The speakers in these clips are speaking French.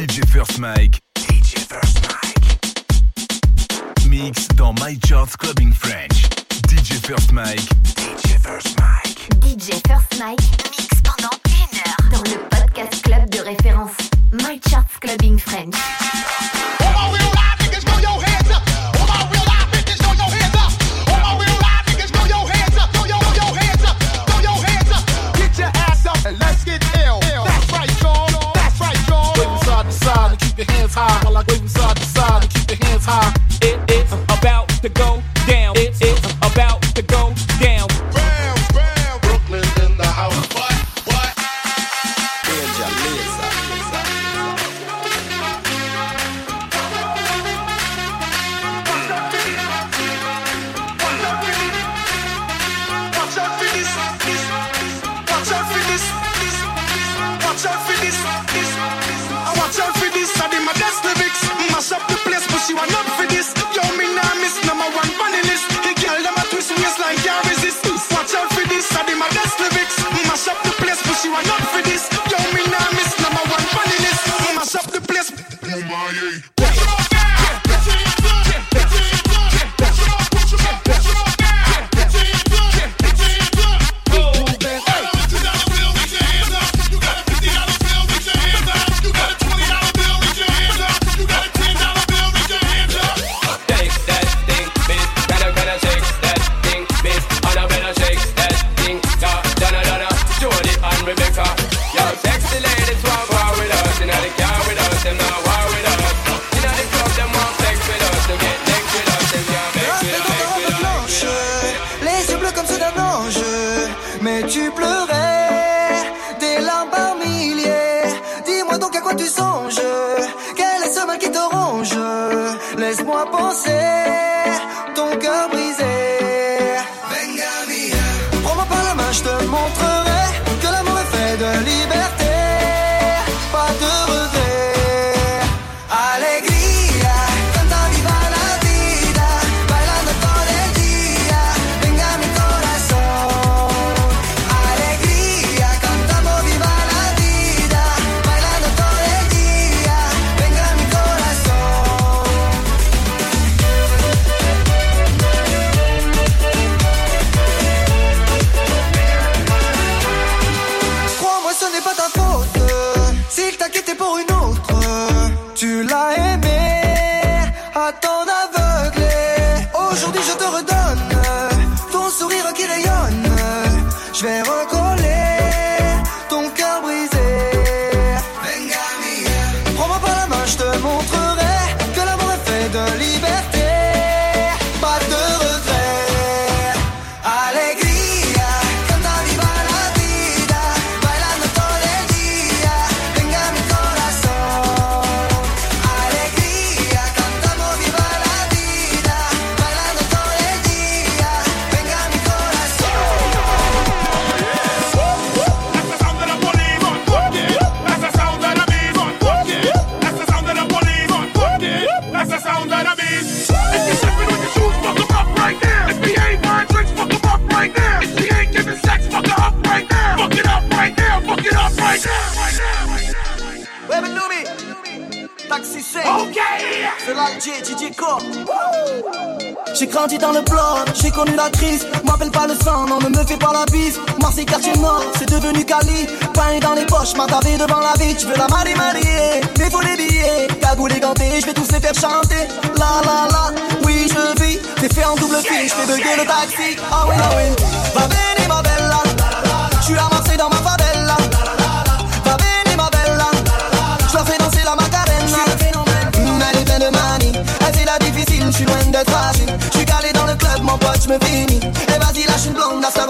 DJ First Mike. DJ First Mike. Mix dans My Charts Clubbing French. DJ First Mike. DJ First Mike. DJ First Mike. Mix pendant une heure. Dans le podcast club de référence. My Charts Clubbing French.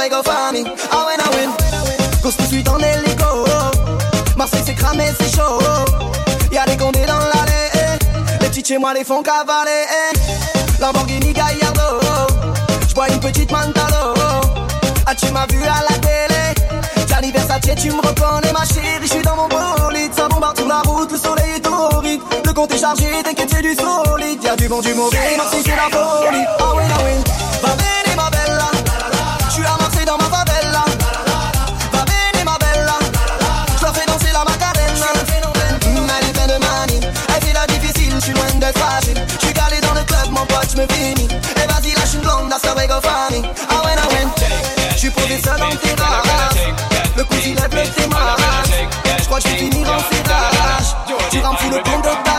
travail go farming. Ah ouais, ah ouais. En hélico. Marseille c'est cramé, c'est chaud. Y'a des condés dans l'allée. Les petites chez moi les font cavaler. Lamborghini Gallardo. J'bois une petite Mantalo. Ah, tu m'as vu à la télé. Gianni Versace, tu me reconnais, ma chérie. J'suis dans mon bolide. Ça bombarde sur la route, le soleil est horrible. Le compte est chargé, t'inquiète, du solide. Y'a du bon, du mauvais. Marseille c'est la folie. Ah ouais, ah ouais. pass away, go I j'suis pour des seuls en ah ah terrasse. Le cousin est bleu, t'es. J'crois que j'vais finir en ferrage. Tu remplis le compte de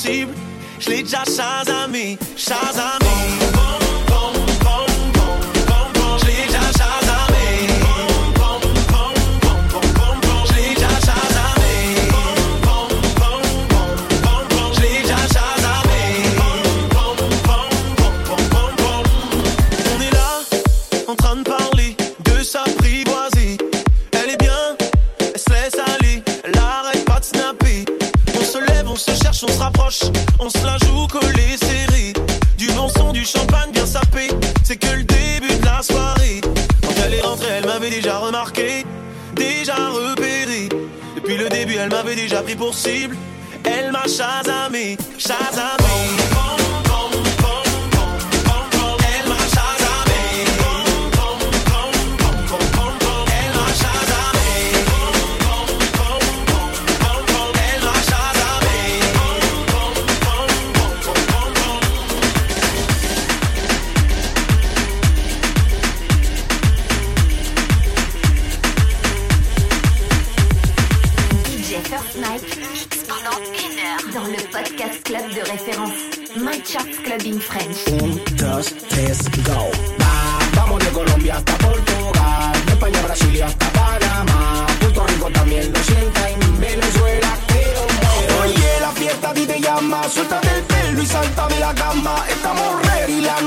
déjà pris pour cible. Je l'ai déjà chasamé, chasamé. Pour cible. Elle m'a chasamé.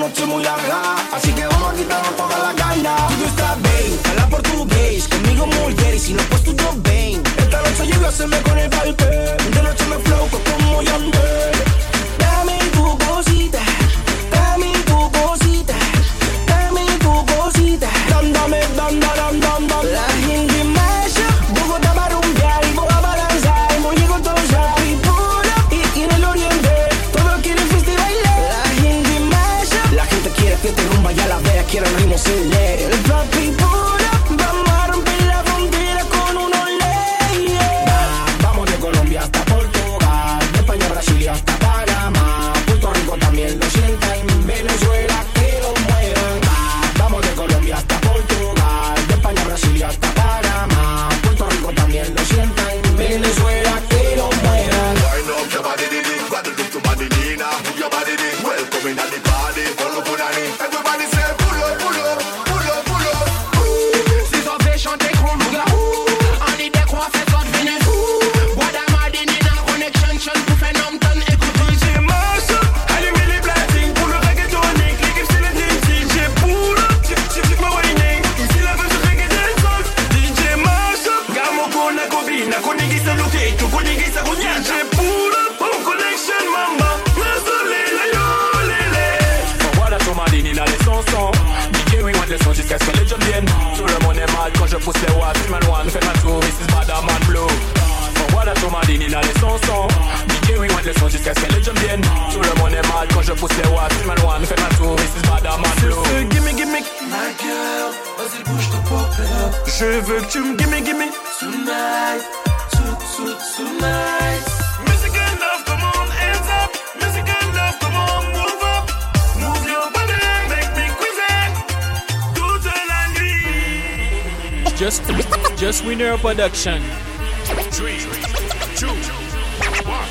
Noche muy larga, así que vamos a quitarnos toda la gana. Tú estás bien, habla portugués, conmigo muy y si no pues tú no ven. Esta noche yo voy a hacerme con el palpe, de noche me flow como Yandel. quiero el ritmo yeah. Production. Three, two, one.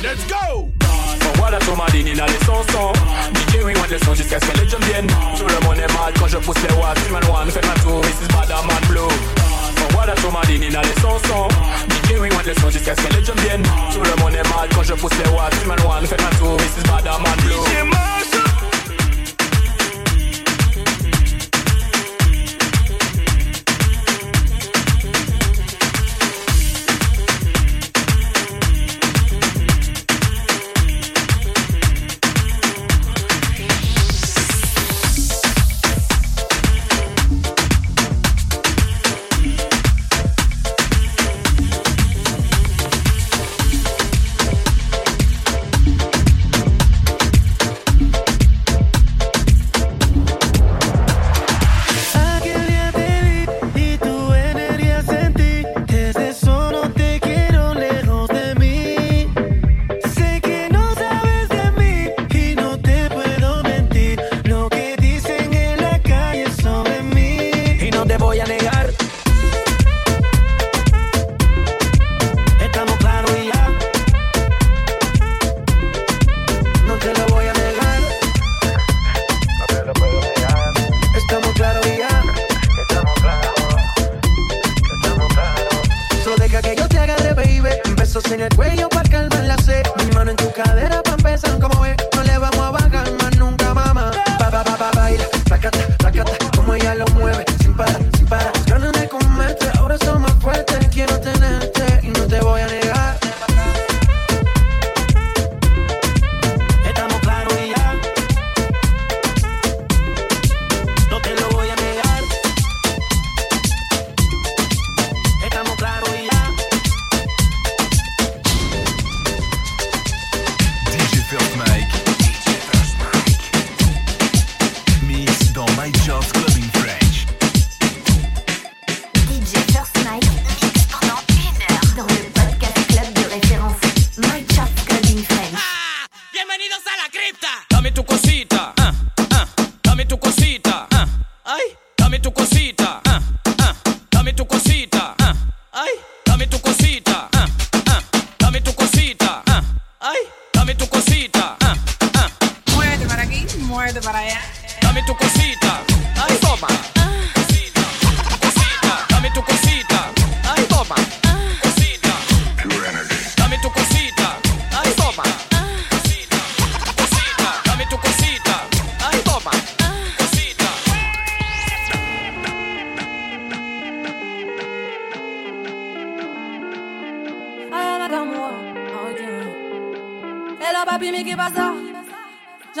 Let's go! Voilà ton les sons le jusqu'à ce qu'elle le jump vienne. Tout le monde est mal quand je pousse les watts. Man one, fait ma tour, this is Badaman Blue. Voilà ton a les sons DJ le jusqu'à ce qu'elle le jump vienne. Tout le monde est mal quand je pousse les watts. Man one, fait ma tour, this is Badaman Blue.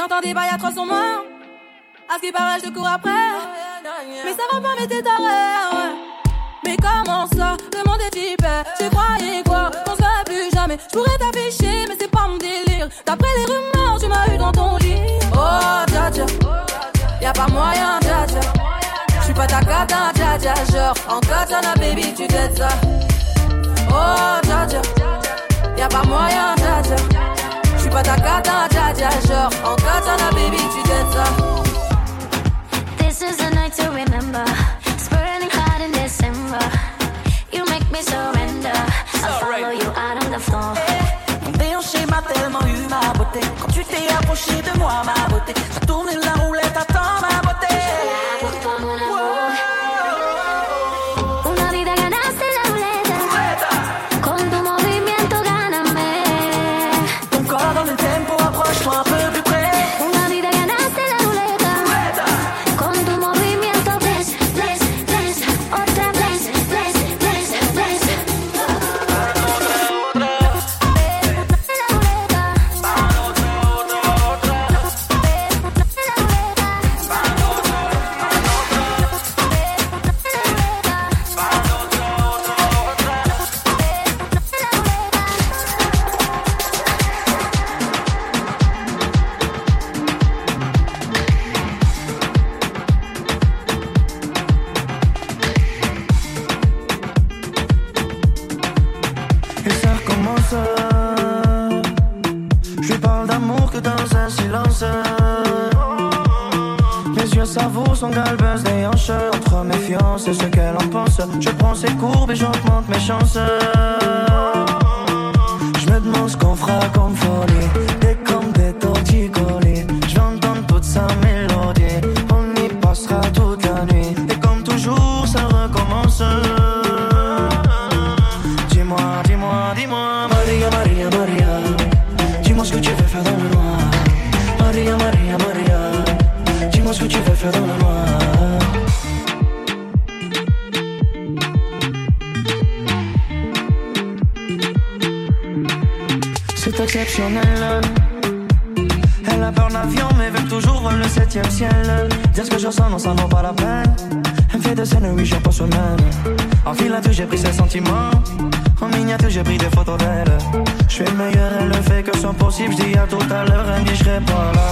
j'entends des bails à 300 morts. À ce qui paraît, je cours après. Mais ça va pas, mais t'es taré. Mais comment ça? Demande des Tu croyais quoi? Qu'on se plus jamais. Je pourrais t'afficher, mais c'est pas mon délire. D'après les rumeurs, tu m'as eu dans ton lit. Oh, dja dja. Y'a pas moyen, dja dja. J'suis pas ta cata, dja dja. Genre, en katana, baby, tu t'aides ça. Oh, dja dja. Y'a pas moyen, dja dja. J'suis pas ta cata, dia genre En katana baby tu dead ça. This is a night to remember. It's burning hot in December. You make me surrender. I'll follow you out on the floor. Mon m'a tellement eu ma beauté. Quand tu t'es approché de moi ma beauté Ça tourne la roulette à temps. Ce que tu veux faire dans le noir C'est exceptionnel. Elle a peur d'avion mais veut toujours le septième ciel. Dire ce que je ressens non ça vaut pas la peine. Elle me fait des scènes oui je pense même En filature j'ai pris ses sentiments En miniature j'ai pris des photos d'elle. Je suis le meilleur elle ne fait que son possible. Je dis à tout à l'heure elle me dit pas là.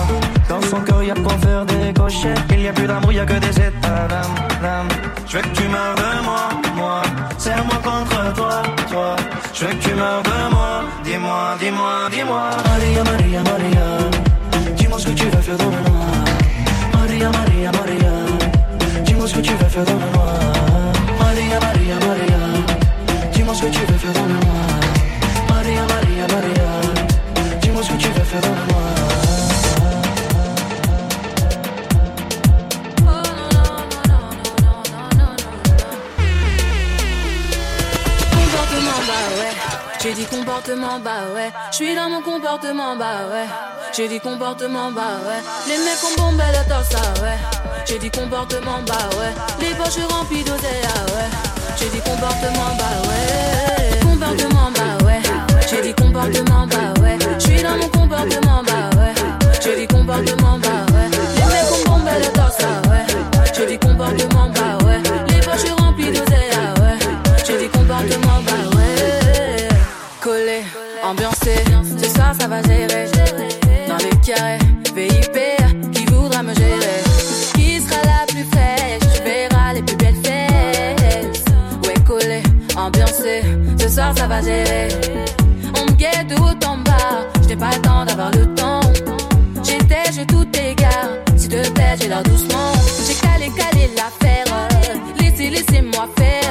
Dans son cœur y a de quoi des cochets Il y a plus d'amour y a que des états d'âme. Je veux que tu meurs de moi, moi. Serre-moi contre toi, toi. Je veux que tu meurs de moi. Dis-moi, dis-moi, dis-moi. Maria, Maria, Maria. Dis-moi ce que tu veux faire dans le Maria, Maria, Maria. Dis-moi ce que tu veux faire dans le Maria, Maria, Maria Dis-moi ce que tu veux faire dans le noir Maria, Maria, Maria. Dis-moi ce que tu veux faire bah ouais, j'ai dit comportement bah ouais, je suis dans mon comportement bah ouais, j'ai dit comportement bah ouais, les mecs ont bombé le torse ah ouais, j'ai dit comportement bah ouais, les poches remplies d'oseille ah ouais, j'ai dit comportement bah ouais, comportement bah ouais, j'ai dit comportement bah ouais, je suis dans mon comportement bah ouais, j'ai dit comportement bah ouais, les mecs ont bombé le torse ah ouais, j'ai dit comportement bah ouais, les poches remplies d'oseille ah ouais, j'ai dit comportement bah ouais, collé, ambiancé, ce soir ça va gérer, dans les carrés, ça va gérer, on me guette tout en bas, j'ai pas le temps d'avoir le temps, j'étais, je tout égare, s'il te plaît j'ai l'air doucement, j'ai calé, calé l'affaire, laissez, laissez-moi faire,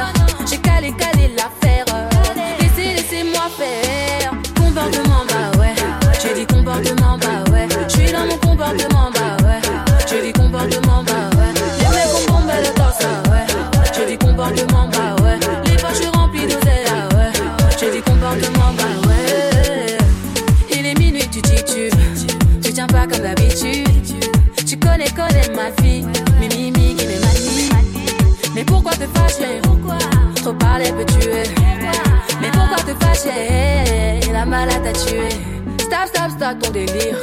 stop, stop, stop ton délire,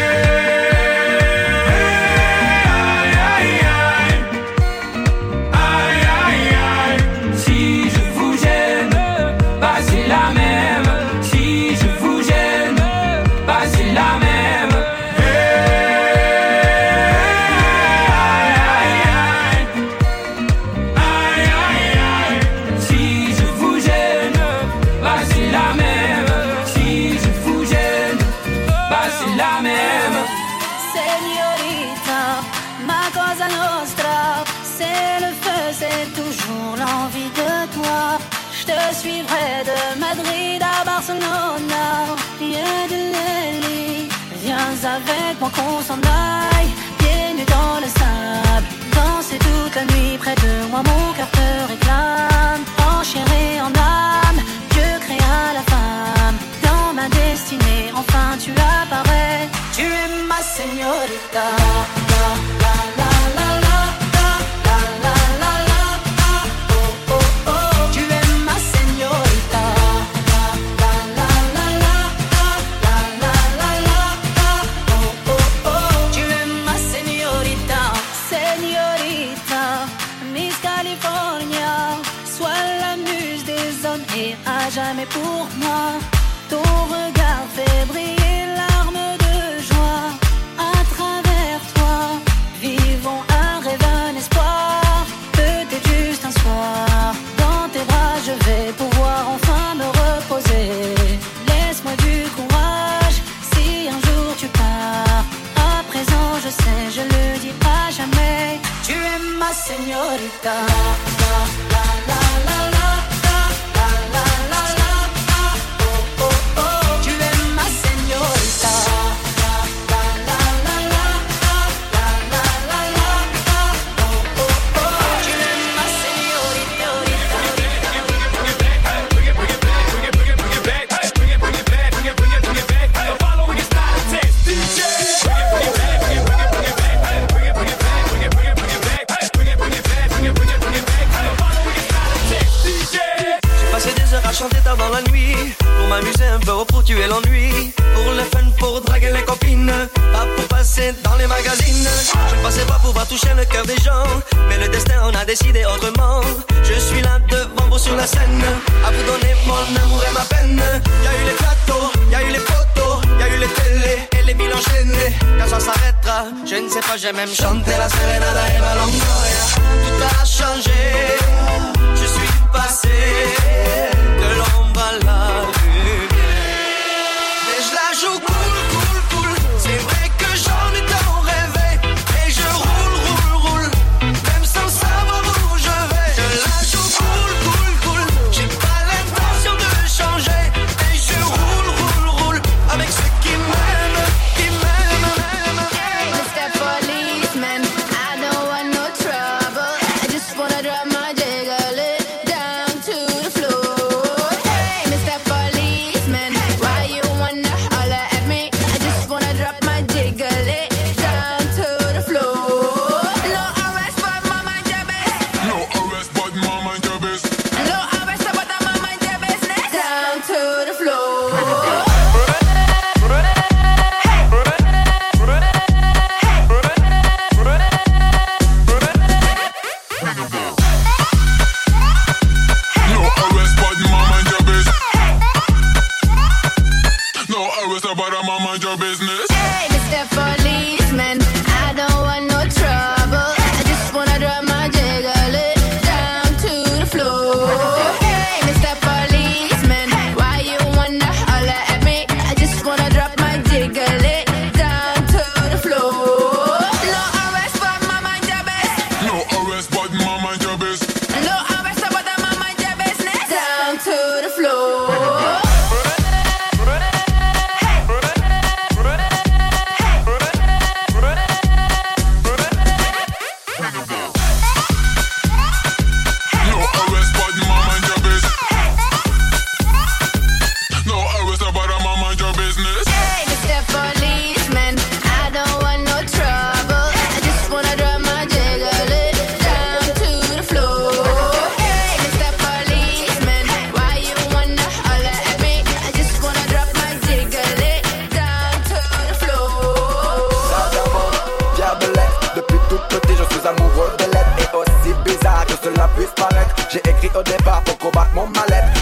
Passé des heures à chanter tard dans la nuit. Pour m'amuser un peu, pour tuer l'ennui. Pour le fun, pour draguer les copines. Pas pour passer dans les magazines. Je ne pensais pas pouvoir toucher le cœur des gens. Mais le destin en a décidé autrement. Je suis là devant vous sur la scène. À vous donner mon amour et ma peine. Y a eu les plateaux, y a eu les photos Y a eu les télés et les villes enchaînées Quand ça s'arrêtera, je ne sais pas, j'ai même chanté la serenada et ma Tout a changé passer de l'emballage.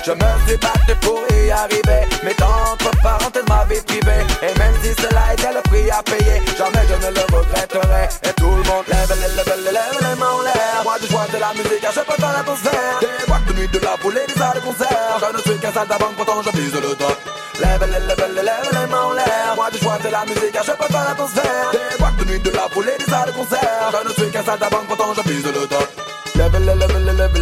Je me suis battu pour y arriver. Mettant entre parenthèses ma vie privée. Et même si cela était le prix à payer Jamais je ne le regretterai. Et tout le monde lève, lève, lève, lève les mains en l'air. Moi je joue de la musique à chaque fois dans l'atmosphère. Des boîtes de nuit, de la poule et des salles de concert. Je ne suis qu'un sale d'avant pourtant je vise le top. Lève, lève, lève, lève les mains en l'air. Moi je joue de la musique à chaque fois dans l'atmosphère. Des boîtes de nuit, de la poule et des salles de concert. Je ne suis qu'un sale d'avant pourtant je vise le top.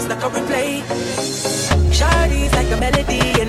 past like a replay. Shawty's like a melody.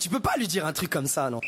tu peux pas lui dire un truc comme ça, non.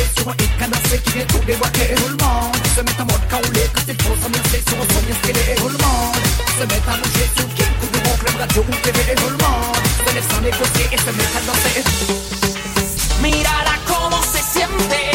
sait sur un canassé qui vient tout déboîter Tout le monde se met à mode quand on l'est Quand c'est se met à bouger sur King Coup de mon club radio ou TV Tout le monde se laisse en écouter et se met à danser Mirara comment se siente.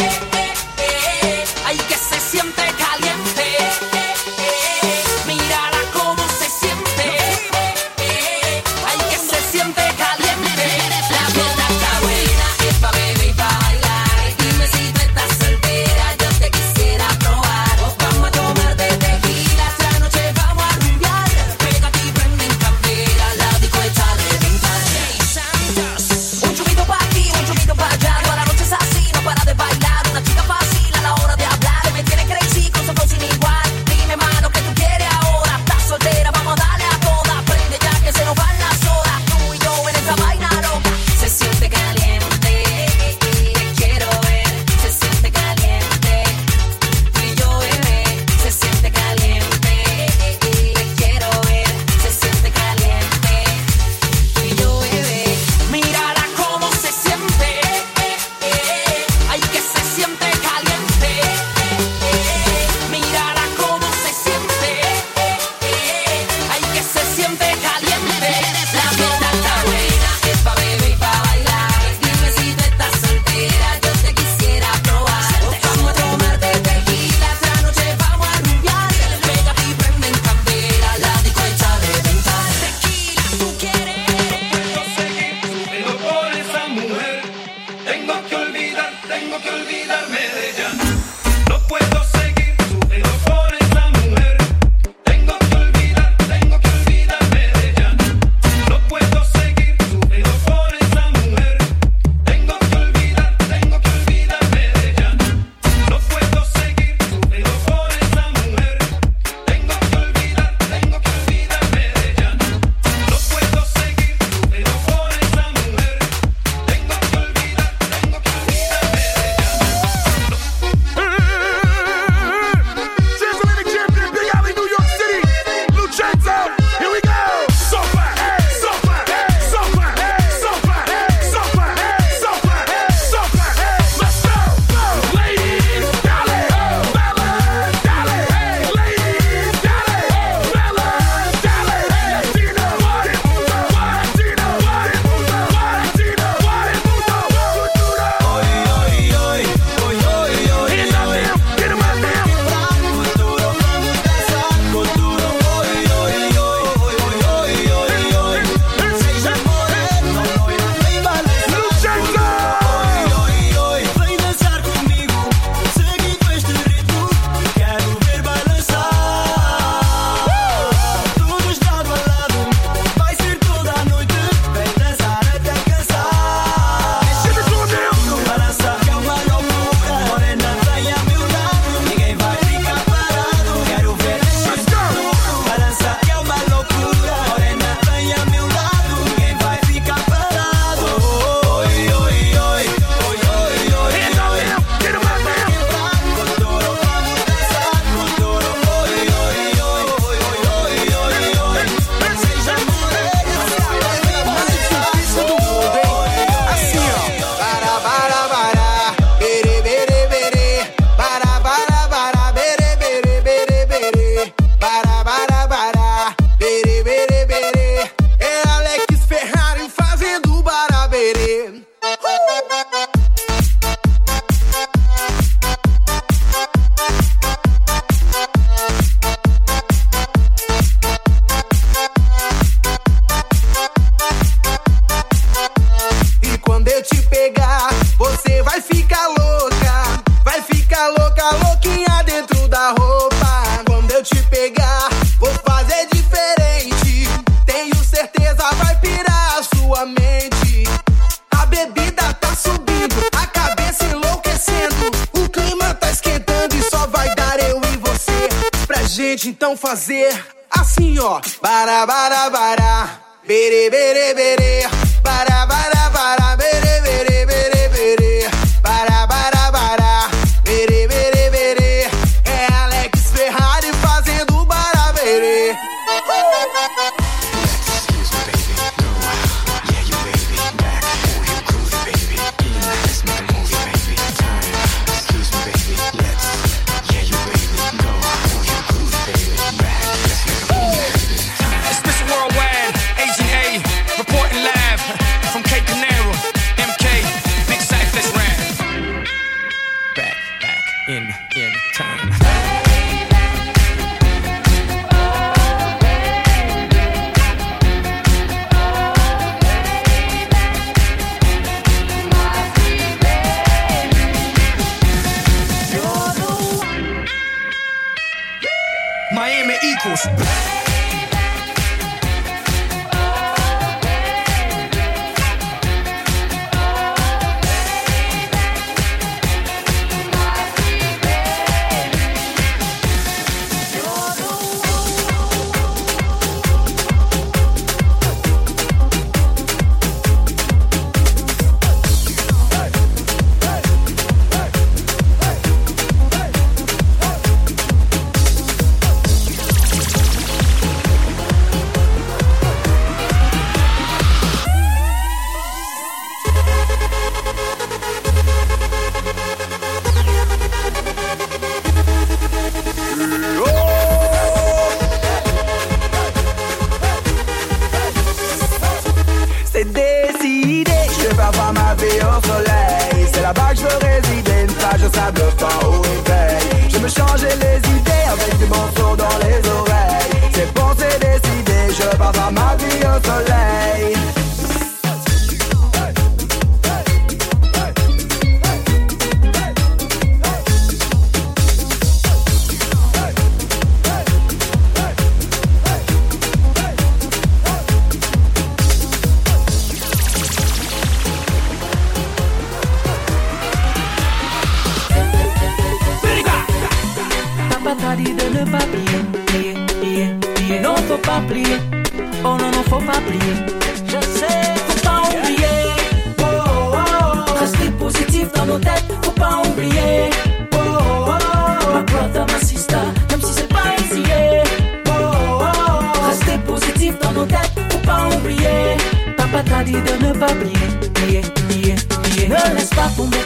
t'a dit de ne pas plier, plier, plier. Ne laisse pas tomber,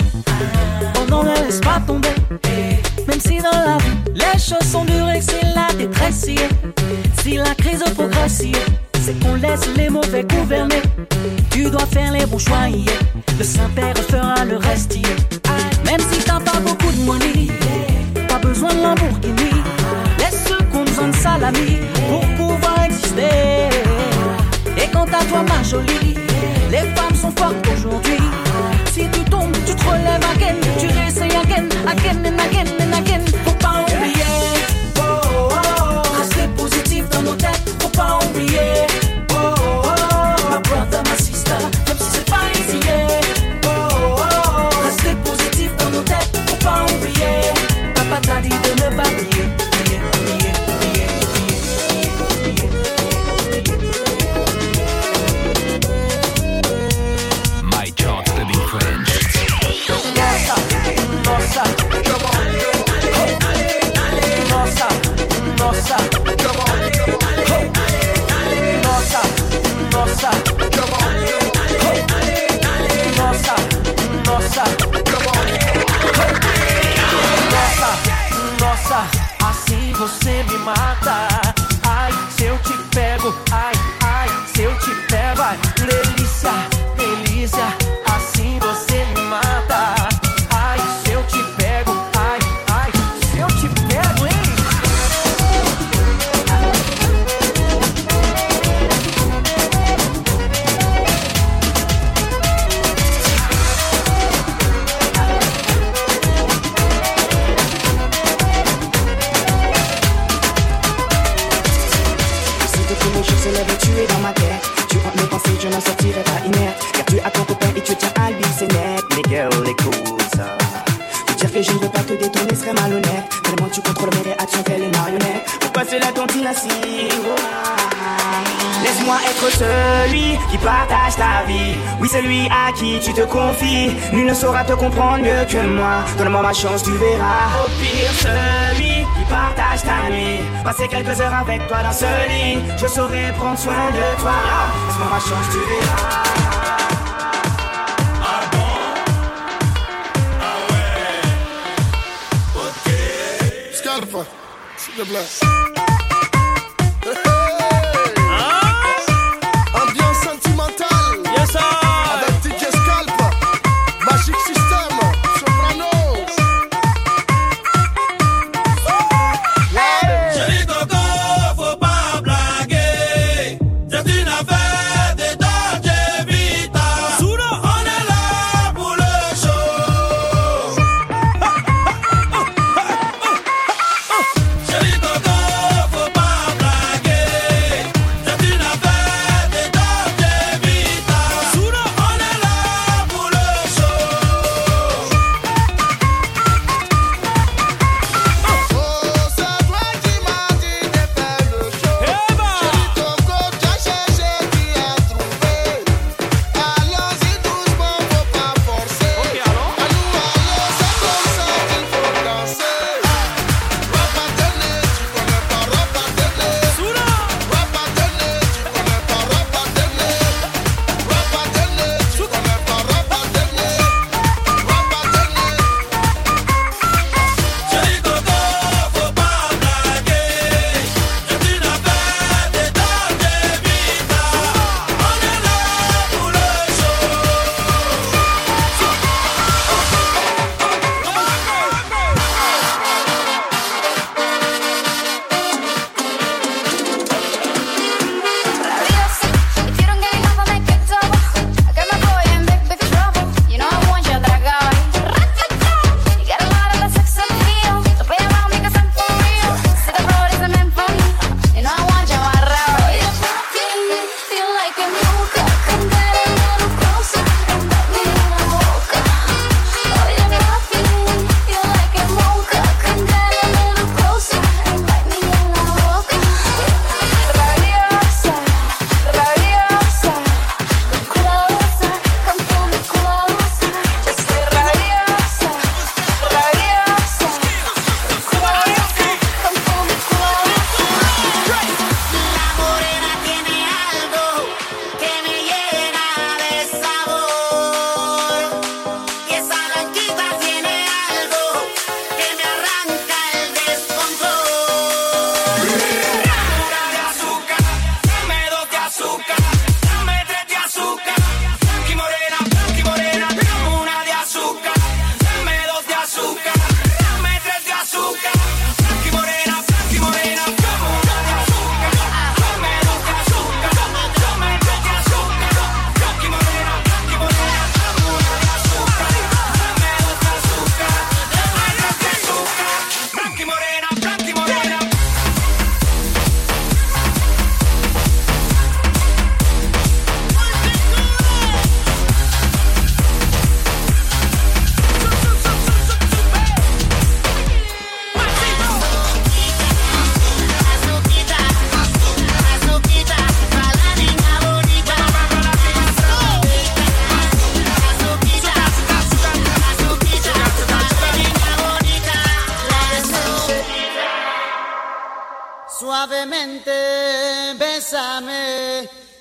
oh non, ne laisse pas tomber. Même si dans la vie, les choses sont dures et c'est la détresse, si la crise progresse, c'est qu'on laisse les mauvais gouverner. Tu dois faire les bons choix, le Saint-Père fera le reste. Même si t'as pas beaucoup de money, t'as besoin de Lamborghini. Laisse ceux qui ont besoin de salami. Les femmes sont fortes aujourd'hui. Si tu tombes, tu te relèves again. Tu réessayes again, again and again. qui partage ta vie. Oui, c'est lui à qui tu te confies. Nul ne saura te comprendre mieux que moi. Donne-moi ma chance, tu verras. Au pire, celui qui partage ta nuit. Passer quelques heures avec toi dans ce lit. Je saurai prendre soin de toi. Donne-moi ma chance, tu verras. Ah ah Scarpa, s'il te plaît.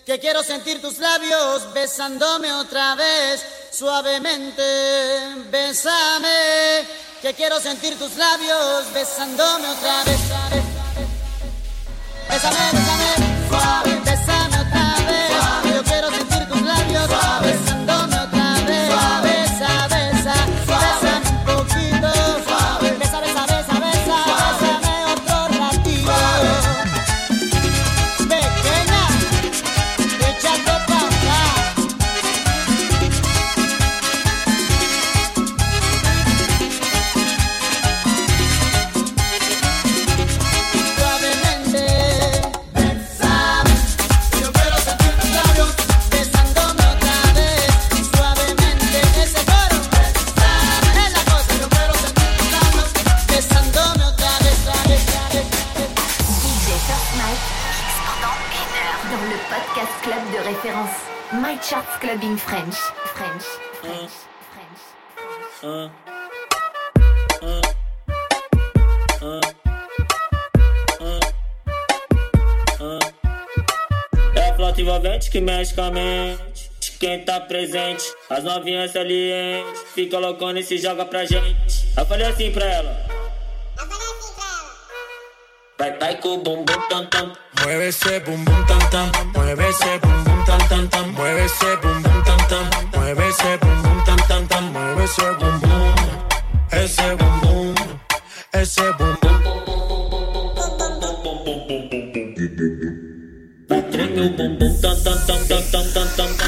que quiero sentir tus labios besándome otra vez suavemente. Bésame, que quiero sentir tus labios besándome otra vez. Bésame, bésame. My Charts Clubbing French. French. French. French. Uh. É a envolvente que mexe com a mente. Quem tá presente, as novinhas salientes. Fica loucona e se joga pra gente. Eu falei assim pra ela. Eu falei assim pra ela. Vai, vai com o bumbum tam tam. Mueve esse bumbum tam tam. Mueve esse bumbum. tan tan tan, mueve ese bum bum tan tan, mueve ese bum bum tan tan tan, mueve ese bum bum, ese bum bum, ese bum bum. Bum bum bum bum bum bum bum bum bum bum bum bum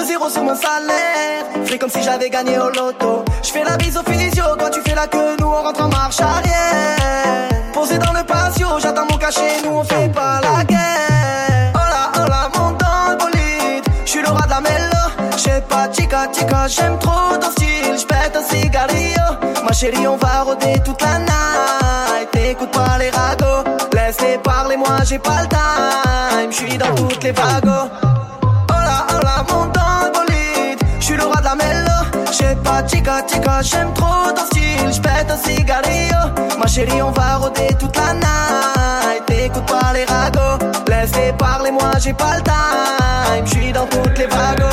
De zéros sur mon salaire. Fais comme si j'avais gagné au loto. Je fais la bise au physio, toi tu fais la queue, nous on rentre en marche arrière. Posé dans le patio, j'attends mon cachet, nous on fait pas la guerre. Oh là, oh là, monte dans le bolide. J'suis le roi de la. J'sais pas, chica, chica, j'aime trop ton style. J'pète un cigarillo. Ma chérie, on va rôder toute la night. T'écoutes pas les ragots. Laisse-les parler, moi j'ai pas le time. J'suis dans toutes les vagos. Chica, chica, j'aime trop ton style. J'pète un cigarillo. Ma chérie, on va rôder toute la night. T'écoutes pas les ragots. Laisse-les parler, moi j'ai pas le time. J'suis dans toutes les vagos.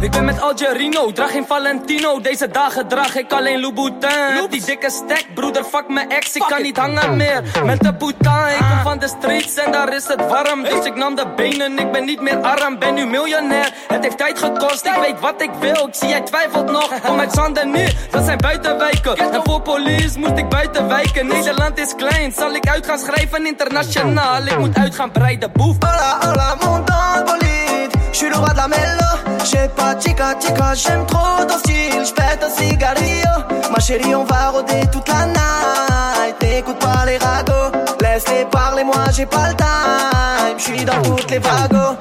Ik ben met Algerino, draag geen Valentino. Deze dagen draag ik alleen Louboutin. Die dikke stack, broeder, fuck mijn ex. Ik kan niet hangen meer met de putain. Ik kom van de streets en daar is het warm. Dus ik nam de benen, ik ben niet meer arm. Ben nu miljonair, het heeft tijd gekost. Ik weet wat ik wil, ik zie jij twijfelt nog. Kom uit Zanden nu, dat zijn buitenwijken. En voor police moest ik buiten wijken. Nederland is klein, zal ik uit gaan schrijven internationaal. Ik moet uit gaan breiden, boef. Hola, monte dans le bolide. J'suis le roi de la mélo. J'sais pas, chica, chica, j'aime trop ton style. J'pète un cigarillo. Ma chérie, on va rôder toute la night. T'écoutes pas les ragots. Laisse-les parler, moi j'ai pas le time. J'suis dans toutes les vagos.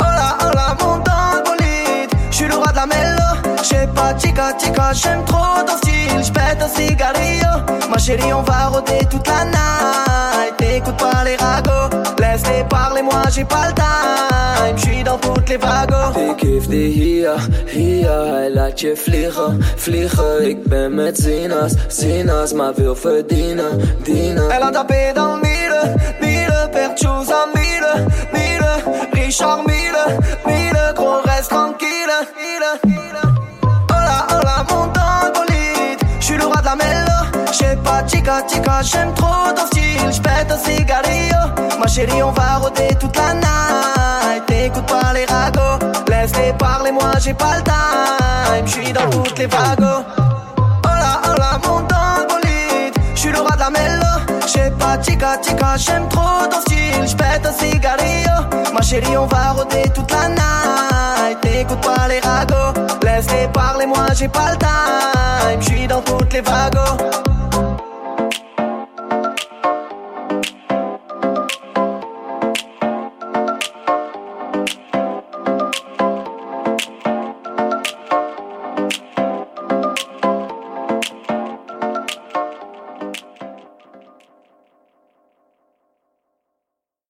Hola, hola, monte dans le bolide. J'suis le roi de la mélo. J'sais pas, chica, chica, j'aime trop ton style. J'pète un cigarillo. Ma chérie, on va rôder toute la night. T'écoutes pas les ragots. Laisse-les parler, moi j'ai pas le time. J'suis dans toutes les vagos. Ik geef die hier, hier, hij laat je vliegen, vliegen. Ik ben met Zina's, Zina's, maar wil verdienen, dienen. Elle a tapé dans le mille, mille, perchos à mille, mille, Richard mille, mille, gros reste tranquille, mille, j'sais pas, chica, chica, j'aime trop ton style, j'pète un cigarillo, ma chérie, on va rôder toute la night, t'écoutes pas les ragots, laisse-les parler, moi j'ai pas le time, j'suis dans toutes les vagos. Hola, hola, monte dans bolide, j'suis le roi de la mélo, j'sais pas, chica, chica, j'aime trop ton style, j'pète un cigarillo, ma chérie, on va rôder toute la night, t'écoutes pas les ragots, laisse-les parler, moi j'ai pas le time, j'suis dans toutes les vagos.